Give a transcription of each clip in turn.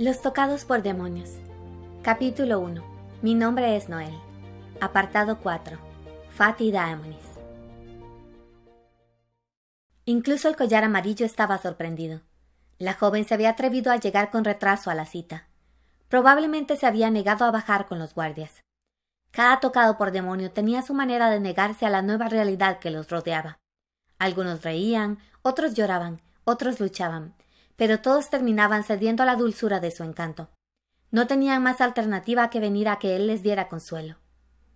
Los tocados por demonios. Capítulo 1. Mi nombre es Noel. Apartado 4. Fati Daemonis. Incluso el collar amarillo estaba sorprendido. La joven se había atrevido a llegar con retraso a la cita. Probablemente se había negado a bajar con los guardias. Cada tocado por demonio tenía su manera de negarse a la nueva realidad que los rodeaba. Algunos reían, otros lloraban, otros luchaban, pero todos terminaban cediendo a la dulzura de su encanto. No tenían más alternativa que venir a que él les diera consuelo.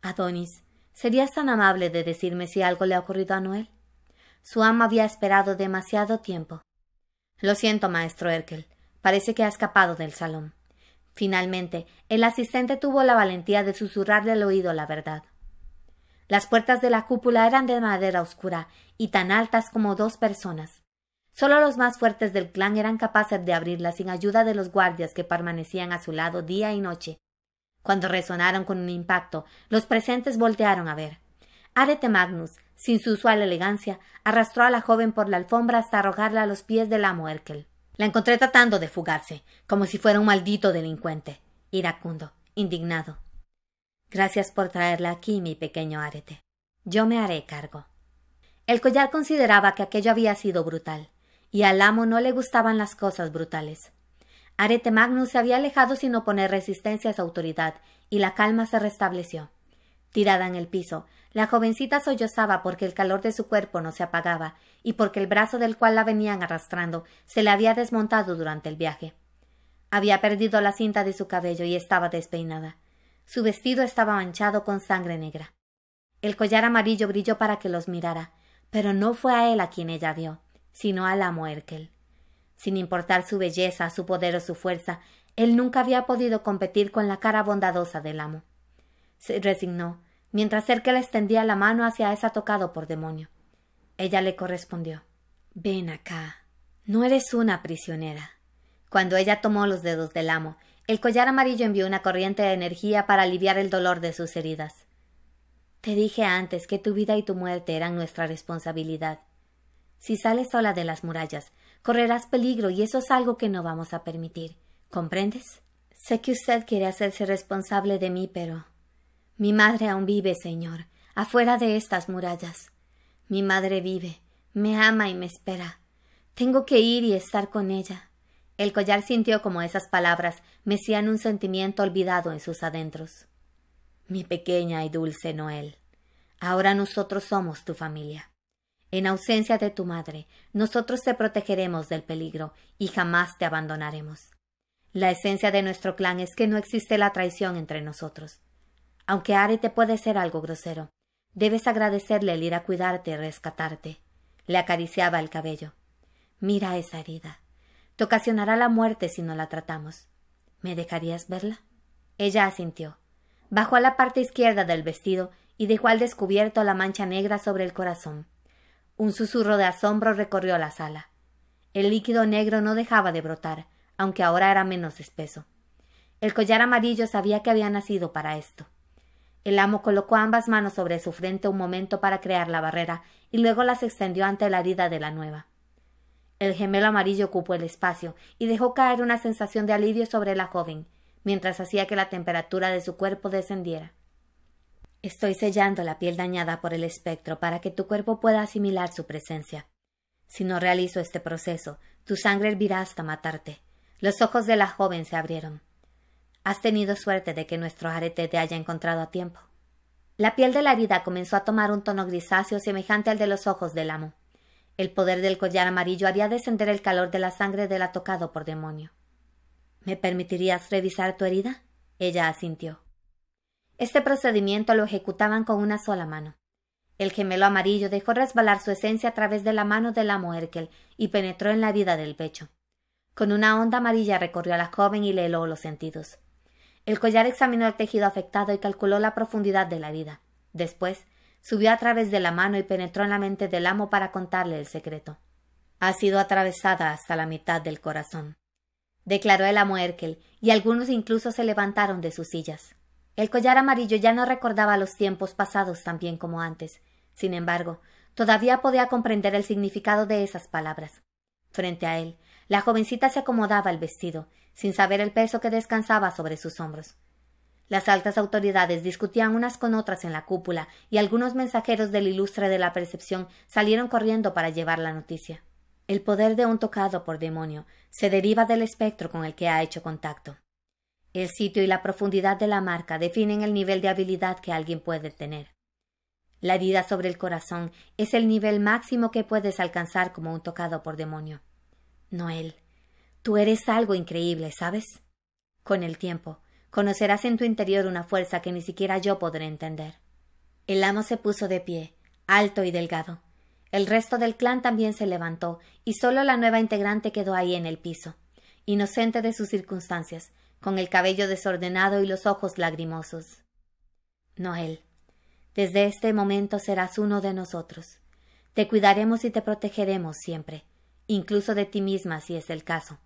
Adonis, ¿serías tan amable de decirme si algo le ha ocurrido a Noel? Su ama había esperado demasiado tiempo. Lo siento, maestro Erkel. Parece que ha escapado del salón. Finalmente, el asistente tuvo la valentía de susurrarle al oído la verdad. Las puertas de la cúpula eran de madera oscura y tan altas como dos personas. Solo los más fuertes del clan eran capaces de abrirla sin ayuda de los guardias que permanecían a su lado día y noche. Cuando resonaron con un impacto, los presentes voltearon a ver. Arete Magnus, sin su usual elegancia, arrastró a la joven por la alfombra hasta arrojarla a los pies del amo Erkel. La encontré tratando de fugarse, como si fuera un maldito delincuente, iracundo, indignado. Gracias por traerla aquí, mi pequeño Arete. Yo me haré cargo. El collar consideraba que aquello había sido brutal y al amo no le gustaban las cosas brutales. Arete Magnus se había alejado sin oponer resistencia a su autoridad, y la calma se restableció. Tirada en el piso, la jovencita sollozaba porque el calor de su cuerpo no se apagaba, y porque el brazo del cual la venían arrastrando se le había desmontado durante el viaje. Había perdido la cinta de su cabello y estaba despeinada. Su vestido estaba manchado con sangre negra. El collar amarillo brilló para que los mirara, pero no fue a él a quien ella vio sino al amo Erkel. Sin importar su belleza, su poder o su fuerza, él nunca había podido competir con la cara bondadosa del amo. Se resignó, mientras Erkel extendía la mano hacia esa tocado por demonio. Ella le correspondió. Ven acá. No eres una prisionera. Cuando ella tomó los dedos del amo, el collar amarillo envió una corriente de energía para aliviar el dolor de sus heridas. Te dije antes que tu vida y tu muerte eran nuestra responsabilidad. Si sales sola de las murallas, correrás peligro y eso es algo que no vamos a permitir. ¿Comprendes? Sé que usted quiere hacerse responsable de mí, pero. Mi madre aún vive, señor, afuera de estas murallas. Mi madre vive, me ama y me espera. Tengo que ir y estar con ella. El collar sintió como esas palabras mecían un sentimiento olvidado en sus adentros. Mi pequeña y dulce Noel, ahora nosotros somos tu familia. En ausencia de tu madre, nosotros te protegeremos del peligro y jamás te abandonaremos. La esencia de nuestro clan es que no existe la traición entre nosotros. Aunque Ari te puede ser algo grosero, debes agradecerle el ir a cuidarte y rescatarte. Le acariciaba el cabello. Mira esa herida. Te ocasionará la muerte si no la tratamos. ¿Me dejarías verla? Ella asintió. Bajó a la parte izquierda del vestido y dejó al descubierto la mancha negra sobre el corazón. Un susurro de asombro recorrió la sala. El líquido negro no dejaba de brotar, aunque ahora era menos espeso. El collar amarillo sabía que había nacido para esto. El amo colocó ambas manos sobre su frente un momento para crear la barrera y luego las extendió ante la herida de la nueva. El gemelo amarillo ocupó el espacio y dejó caer una sensación de alivio sobre la joven, mientras hacía que la temperatura de su cuerpo descendiera. Estoy sellando la piel dañada por el espectro para que tu cuerpo pueda asimilar su presencia. Si no realizo este proceso, tu sangre hervirá hasta matarte. Los ojos de la joven se abrieron. Has tenido suerte de que nuestro arete te haya encontrado a tiempo. La piel de la herida comenzó a tomar un tono grisáceo semejante al de los ojos del amo. El poder del collar amarillo haría descender el calor de la sangre del atocado por demonio. ¿Me permitirías revisar tu herida? Ella asintió. Este procedimiento lo ejecutaban con una sola mano. El gemelo amarillo dejó resbalar su esencia a través de la mano del amo Erkel y penetró en la herida del pecho. Con una onda amarilla recorrió a la joven y le heló los sentidos. El collar examinó el tejido afectado y calculó la profundidad de la herida. Después, subió a través de la mano y penetró en la mente del amo para contarle el secreto. Ha sido atravesada hasta la mitad del corazón, declaró el amo Erkel, y algunos incluso se levantaron de sus sillas. El collar amarillo ya no recordaba los tiempos pasados tan bien como antes. Sin embargo, todavía podía comprender el significado de esas palabras. Frente a él, La jovencita se acomodaba el vestido, sin saber el peso que descansaba sobre sus hombros. Las altas autoridades discutían unas con otras en la cúpula y algunos mensajeros del ilustre de la percepción salieron corriendo para llevar la noticia. El poder de un tocado por demonio se deriva del espectro con el que ha hecho contacto. El sitio y la profundidad de la marca definen el nivel de habilidad que alguien puede tener. La herida sobre el corazón es el nivel máximo que puedes alcanzar como un tocado por demonio. Noel, tú eres algo increíble, ¿sabes? Con el tiempo, conocerás en tu interior una fuerza que ni siquiera yo podré entender. El amo se puso de pie, alto y delgado. El resto del clan también se levantó, y solo la nueva integrante quedó ahí en el piso, inocente de sus circunstancias, con el cabello desordenado y los ojos lagrimosos. Noel, desde este momento serás uno de nosotros. Te cuidaremos y te protegeremos siempre, incluso de ti misma si es el caso.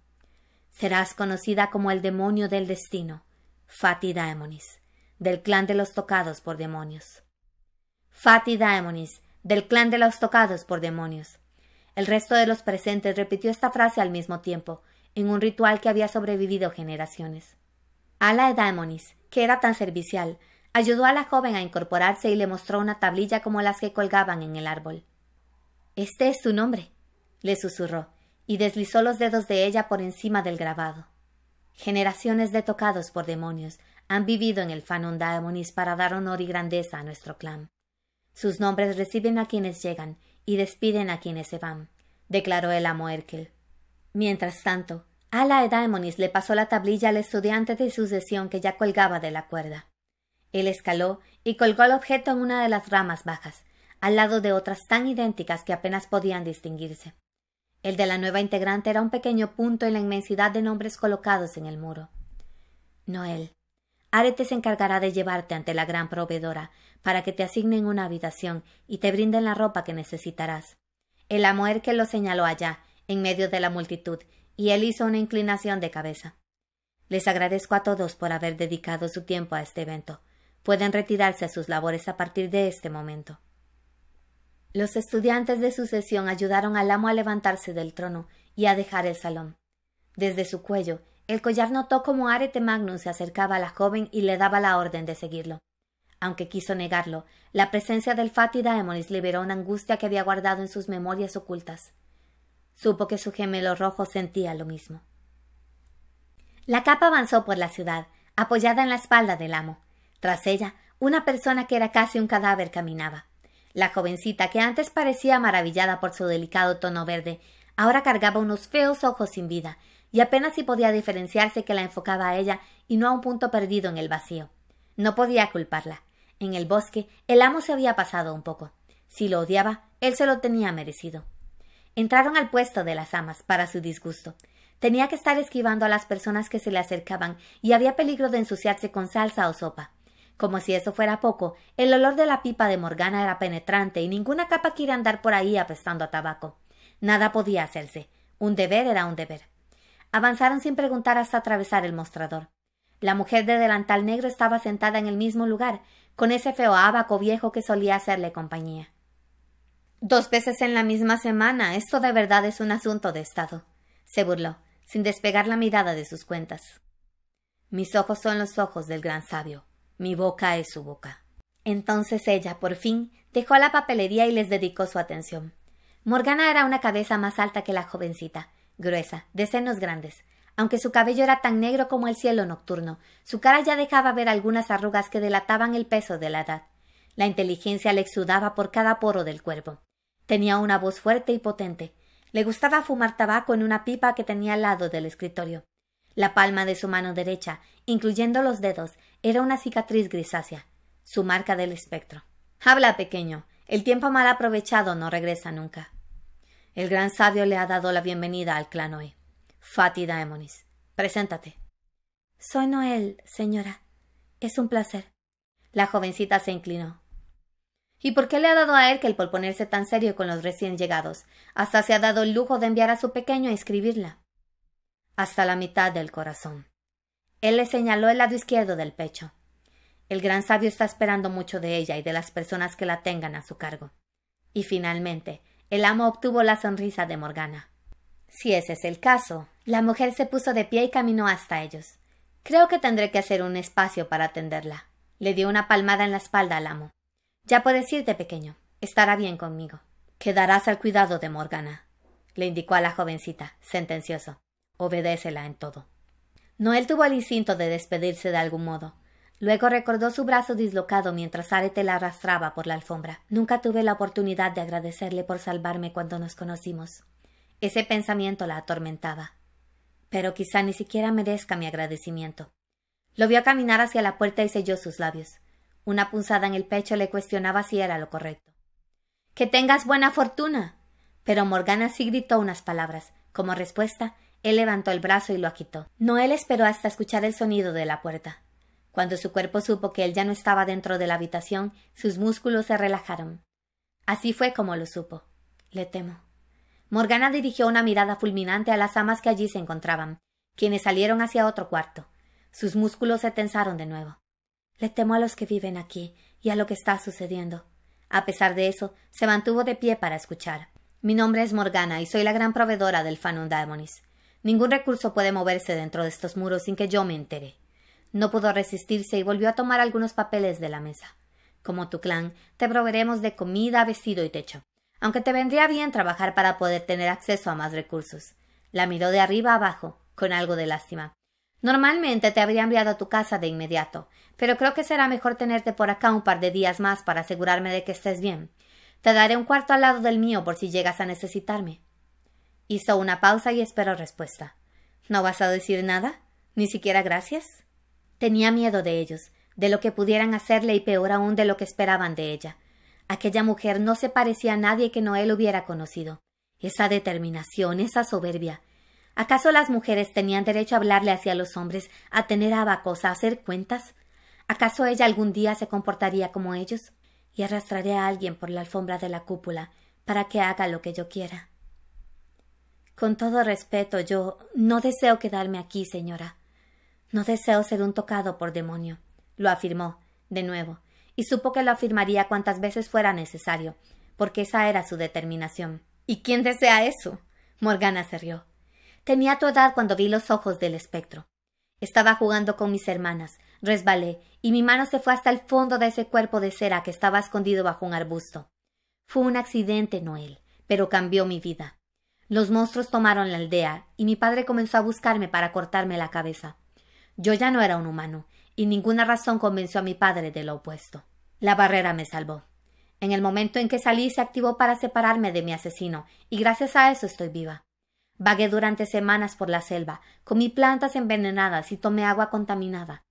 Serás conocida como el demonio del destino, Fati Daemonis, del clan de los tocados por demonios. Fati Daemonis, del clan de los tocados por demonios. El resto de los presentes repitió esta frase al mismo tiempo, en un ritual que había sobrevivido generaciones. Ala Daemonis, que era tan servicial, Ayudó a la joven a incorporarse y le mostró una tablilla como las que colgaban en el árbol. Este es tu nombre, le susurró, y deslizó los dedos de ella por encima del grabado. Generaciones de tocados por demonios han vivido en el Fanon Daemonis para dar honor y grandeza a nuestro clan. Sus nombres reciben a quienes llegan y despiden a quienes se van, declaró el amo Erkel. Mientras tanto, Ala Daemonis le pasó la tablilla al estudiante de sucesión que ya colgaba de la cuerda. Él escaló y colgó el objeto en una de las ramas bajas, al lado de otras tan idénticas que apenas podían distinguirse. El de la nueva integrante era un pequeño punto en la inmensidad de nombres colocados en el muro. Noel, Arete se encargará de llevarte ante la gran proveedora para que te asignen una habitación y te brinden la ropa que necesitarás. El amo que lo señaló allá, en medio de la multitud, y él hizo una inclinación de cabeza. Les agradezco a todos por haber dedicado su tiempo a este evento pueden retirarse a sus labores a partir de este momento. Los estudiantes de sucesión ayudaron al amo a levantarse del trono y a dejar el salón. Desde su cuello, el collar notó cómo Arete Magnus se acercaba a la joven y le daba la orden de seguirlo. Aunque quiso negarlo, la presencia del Fati Daemonis liberó una angustia que había guardado en sus memorias ocultas. Supo que su gemelo rojo sentía lo mismo. La capa avanzó por la ciudad, apoyada en la espalda del amo. Tras ella, una persona que era casi un cadáver caminaba. La jovencita, que antes parecía maravillada por su delicado tono verde, ahora cargaba unos feos ojos sin vida, y apenas si podía diferenciarse que la enfocaba a ella y no a un punto perdido en el vacío. No podía culparla. En el bosque el amo se había pasado un poco. Si lo odiaba, él se lo tenía merecido. Entraron al puesto de las amas, para su disgusto. Tenía que estar esquivando a las personas que se le acercaban y había peligro de ensuciarse con salsa o sopa. Como si eso fuera poco, el olor de la pipa de Morgana era penetrante y ninguna capa quiere andar por ahí apestando a tabaco. Nada podía hacerse. Un deber era un deber. Avanzaron sin preguntar hasta atravesar el mostrador. La mujer de delantal negro estaba sentada en el mismo lugar, con ese feo abaco viejo que solía hacerle compañía. Dos veces en la misma semana. Esto de verdad es un asunto de Estado. se burló, sin despegar la mirada de sus cuentas. Mis ojos son los ojos del gran sabio. Mi boca es su boca. Entonces ella, por fin, dejó la papelería y les dedicó su atención. Morgana era una cabeza más alta que la jovencita, gruesa, de senos grandes. Aunque su cabello era tan negro como el cielo nocturno, su cara ya dejaba ver algunas arrugas que delataban el peso de la edad. La inteligencia le exudaba por cada poro del cuerpo. Tenía una voz fuerte y potente. Le gustaba fumar tabaco en una pipa que tenía al lado del escritorio. La palma de su mano derecha, incluyendo los dedos, era una cicatriz grisácea, su marca del espectro. Habla, pequeño. El tiempo mal aprovechado no regresa nunca. El gran sabio le ha dado la bienvenida al clan hoy. Fati Daemonis. Preséntate. Soy Noel, señora. Es un placer. La jovencita se inclinó. ¿Y por qué le ha dado a él que el por ponerse tan serio con los recién llegados? Hasta se ha dado el lujo de enviar a su pequeño a escribirla hasta la mitad del corazón. Él le señaló el lado izquierdo del pecho. El gran sabio está esperando mucho de ella y de las personas que la tengan a su cargo. Y finalmente, el amo obtuvo la sonrisa de Morgana. Si ese es el caso, la mujer se puso de pie y caminó hasta ellos. Creo que tendré que hacer un espacio para atenderla. Le dio una palmada en la espalda al amo. Ya puedes irte, pequeño. Estará bien conmigo. Quedarás al cuidado de Morgana, le indicó a la jovencita, sentencioso. Obedécela en todo. Noel tuvo el instinto de despedirse de algún modo. Luego recordó su brazo dislocado mientras Arete la arrastraba por la alfombra. Nunca tuve la oportunidad de agradecerle por salvarme cuando nos conocimos. Ese pensamiento la atormentaba. Pero quizá ni siquiera merezca mi agradecimiento. Lo vio caminar hacia la puerta y selló sus labios. Una punzada en el pecho le cuestionaba si era lo correcto. Que tengas buena fortuna. Pero Morgana sí gritó unas palabras. Como respuesta, él levantó el brazo y lo quitó. Noel esperó hasta escuchar el sonido de la puerta. Cuando su cuerpo supo que él ya no estaba dentro de la habitación, sus músculos se relajaron. Así fue como lo supo. Le temo. Morgana dirigió una mirada fulminante a las amas que allí se encontraban, quienes salieron hacia otro cuarto. Sus músculos se tensaron de nuevo. Le temo a los que viven aquí y a lo que está sucediendo. A pesar de eso, se mantuvo de pie para escuchar. Mi nombre es Morgana y soy la gran proveedora del Fanum Daemonis. Ningún recurso puede moverse dentro de estos muros sin que yo me entere. No pudo resistirse y volvió a tomar algunos papeles de la mesa. Como tu clan, te proveeremos de comida, vestido y techo, aunque te vendría bien trabajar para poder tener acceso a más recursos. La miró de arriba abajo, con algo de lástima. Normalmente te habría enviado a tu casa de inmediato, pero creo que será mejor tenerte por acá un par de días más para asegurarme de que estés bien. Te daré un cuarto al lado del mío por si llegas a necesitarme. Hizo una pausa y esperó respuesta. ¿No vas a decir nada? ¿Ni siquiera gracias? Tenía miedo de ellos, de lo que pudieran hacerle y peor aún de lo que esperaban de ella. Aquella mujer no se parecía a nadie que Noel hubiera conocido. Esa determinación, esa soberbia. ¿Acaso las mujeres tenían derecho a hablarle hacia los hombres, a tener abacos, a hacer cuentas? ¿Acaso ella algún día se comportaría como ellos? Y arrastraré a alguien por la alfombra de la cúpula para que haga lo que yo quiera. Con todo respeto, yo no deseo quedarme aquí, señora. No deseo ser un tocado por demonio, lo afirmó, de nuevo, y supo que lo afirmaría cuantas veces fuera necesario, porque esa era su determinación. ¿Y quién desea eso? Morgana se rió. Tenía tu edad cuando vi los ojos del espectro. Estaba jugando con mis hermanas, resbalé, y mi mano se fue hasta el fondo de ese cuerpo de cera que estaba escondido bajo un arbusto. Fue un accidente, Noel, pero cambió mi vida. Los monstruos tomaron la aldea, y mi padre comenzó a buscarme para cortarme la cabeza. Yo ya no era un humano, y ninguna razón convenció a mi padre de lo opuesto. La barrera me salvó. En el momento en que salí se activó para separarme de mi asesino, y gracias a eso estoy viva. Vagué durante semanas por la selva, comí plantas envenenadas y tomé agua contaminada.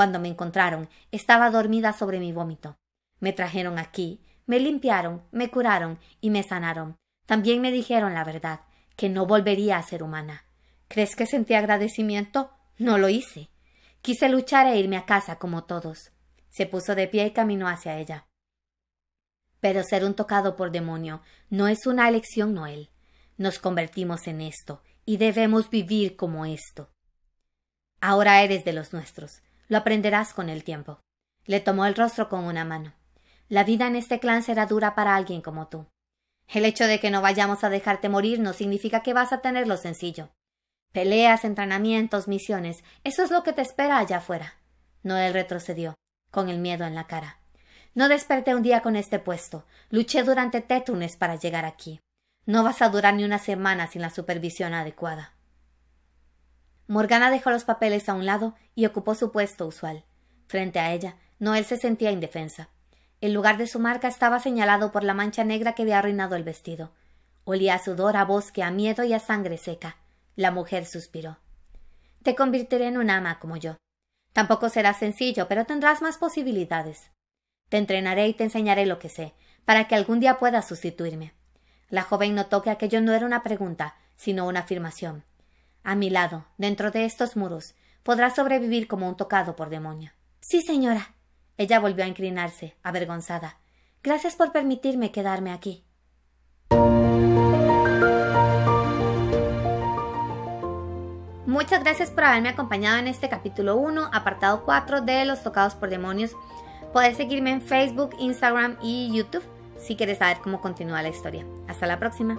Cuando me encontraron, estaba dormida sobre mi vómito. Me trajeron aquí, me limpiaron, me curaron y me sanaron, también me dijeron la verdad, que no volvería a ser humana. ¿Crees que sentí agradecimiento? No lo hice. Quise luchar e irme a casa como todos. Se puso de pie y caminó hacia ella. Pero ser un tocado por demonio no es una elección, Noel. Nos convertimos en esto, y debemos vivir como esto. Ahora eres de los nuestros. Lo aprenderás con el tiempo. Le tomó el rostro con una mano. La vida en este clan será dura para alguien como tú. El hecho de que no vayamos a dejarte morir no significa que vas a tenerlo sencillo. Peleas, entrenamientos, misiones, eso es lo que te espera allá afuera. Noel retrocedió, con el miedo en la cara. No desperté un día con este puesto. Luché durante tétunes para llegar aquí. No vas a durar ni una semana sin la supervisión adecuada. Morgana dejó los papeles a un lado y ocupó su puesto usual. Frente a ella, Noel se sentía indefensa. El lugar de su marca estaba señalado por la mancha negra que había arruinado el vestido. Olía a sudor, a bosque, a miedo y a sangre seca. La mujer suspiró. Te convertiré en un ama como yo. Tampoco será sencillo, pero tendrás más posibilidades. Te entrenaré y te enseñaré lo que sé, para que algún día puedas sustituirme. La joven notó que aquello no era una pregunta, sino una afirmación. A mi lado, dentro de estos muros, podrás sobrevivir como un tocado por demonio. Sí, señora, ella volvió a inclinarse, avergonzada. Gracias por permitirme quedarme aquí. Muchas gracias por haberme acompañado en este capítulo 1, apartado 4 de Los Tocados por Demonios. Puedes seguirme en Facebook, Instagram y YouTube si quieres saber cómo continúa la historia. Hasta la próxima.